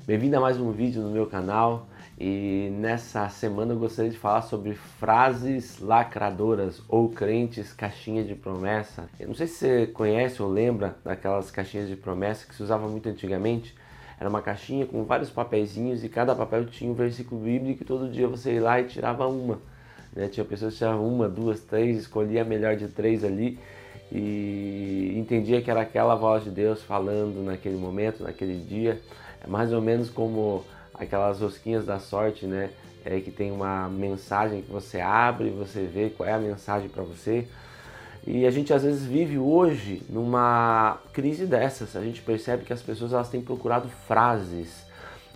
Bem-vindo a mais um vídeo no meu canal e nessa semana eu gostaria de falar sobre frases lacradoras ou crentes caixinha de promessa. Eu não sei se você conhece ou lembra daquelas caixinhas de promessa que se usava muito antigamente. Era uma caixinha com vários papeizinhos e cada papel tinha um versículo bíblico e todo dia você ia lá e tirava uma. Né? Tinha pessoas que tiravam uma, duas, três, escolhia a melhor de três ali e entendia que era aquela voz de Deus falando naquele momento, naquele dia. É mais ou menos como aquelas rosquinhas da sorte, né? É, que tem uma mensagem que você abre, você vê qual é a mensagem para você. E a gente às vezes vive hoje numa crise dessas. A gente percebe que as pessoas elas têm procurado frases.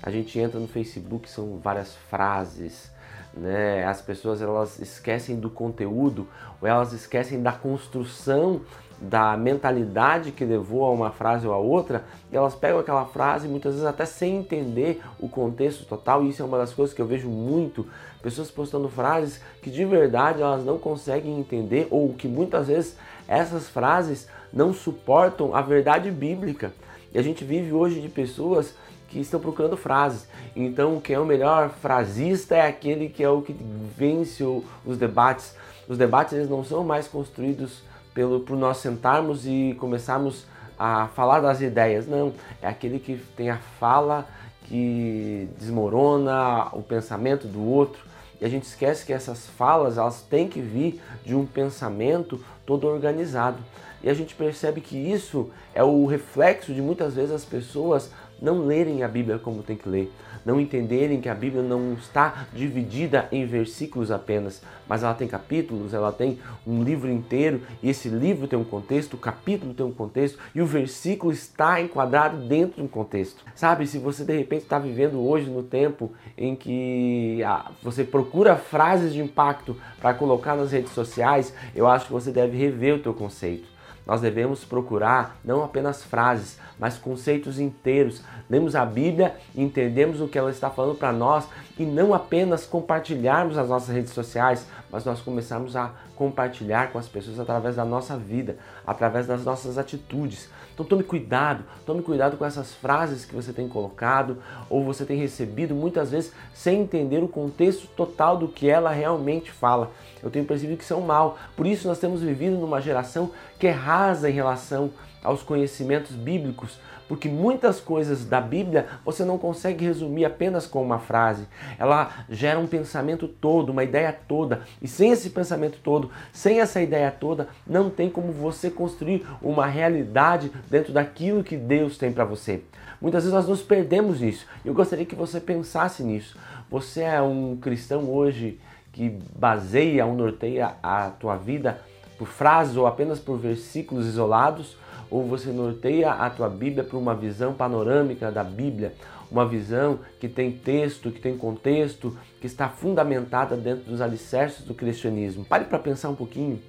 A gente entra no Facebook, são várias frases. Né? As pessoas elas esquecem do conteúdo ou elas esquecem da construção da mentalidade que levou a uma frase ou a outra, elas pegam aquela frase muitas vezes até sem entender o contexto total, e isso é uma das coisas que eu vejo muito, pessoas postando frases que de verdade elas não conseguem entender ou que muitas vezes essas frases não suportam a verdade bíblica. E a gente vive hoje de pessoas que estão procurando frases. Então, quem é o melhor frasista é aquele que é o que vence os debates. Os debates eles não são mais construídos pelo por nós sentarmos e começarmos a falar das ideias. Não, é aquele que tem a fala que desmorona o pensamento do outro. E a gente esquece que essas falas elas têm que vir de um pensamento todo organizado. E a gente percebe que isso é o reflexo de muitas vezes as pessoas não lerem a Bíblia como tem que ler, não entenderem que a Bíblia não está dividida em versículos apenas, mas ela tem capítulos, ela tem um livro inteiro e esse livro tem um contexto, o capítulo tem um contexto e o versículo está enquadrado dentro de um contexto. Sabe, se você de repente está vivendo hoje no tempo em que ah, você procura frases de impacto para colocar nas redes sociais, eu acho que você deve rever o teu conceito. Nós devemos procurar não apenas frases, mas conceitos inteiros. Lemos a Bíblia entendemos o que ela está falando para nós e não apenas compartilharmos nas nossas redes sociais, mas nós começarmos a compartilhar com as pessoas através da nossa vida, através das nossas atitudes. Então tome cuidado, tome cuidado com essas frases que você tem colocado ou você tem recebido muitas vezes sem entender o contexto total do que ela realmente fala. Eu tenho percebido que são mal. Por isso nós temos vivido numa geração que é rasa em relação aos conhecimentos bíblicos, porque muitas coisas da Bíblia você não consegue resumir apenas com uma frase. Ela gera um pensamento todo, uma ideia toda, e sem esse pensamento todo, sem essa ideia toda, não tem como você construir uma realidade dentro daquilo que Deus tem para você. Muitas vezes nós nos perdemos nisso. Eu gostaria que você pensasse nisso. Você é um cristão hoje que baseia ou norteia a tua vida por frases ou apenas por versículos isolados, ou você norteia a tua Bíblia por uma visão panorâmica da Bíblia, uma visão que tem texto, que tem contexto, que está fundamentada dentro dos alicerces do cristianismo. Pare para pensar um pouquinho.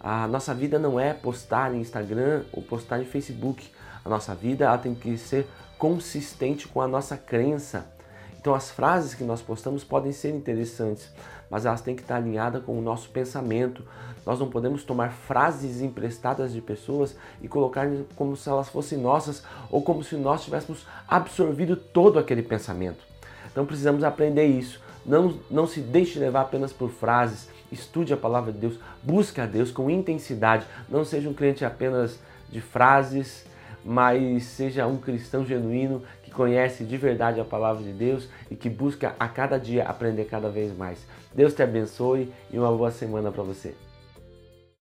A nossa vida não é postar em Instagram ou postar em Facebook. A nossa vida tem que ser consistente com a nossa crença. Então as frases que nós postamos podem ser interessantes, mas elas têm que estar alinhadas com o nosso pensamento. Nós não podemos tomar frases emprestadas de pessoas e colocar como se elas fossem nossas ou como se nós tivéssemos absorvido todo aquele pensamento. Então precisamos aprender isso. Não, não se deixe levar apenas por frases, estude a palavra de Deus, busque a Deus com intensidade. Não seja um crente apenas de frases, mas seja um cristão genuíno que conhece de verdade a palavra de Deus e que busca a cada dia aprender cada vez mais. Deus te abençoe e uma boa semana para você.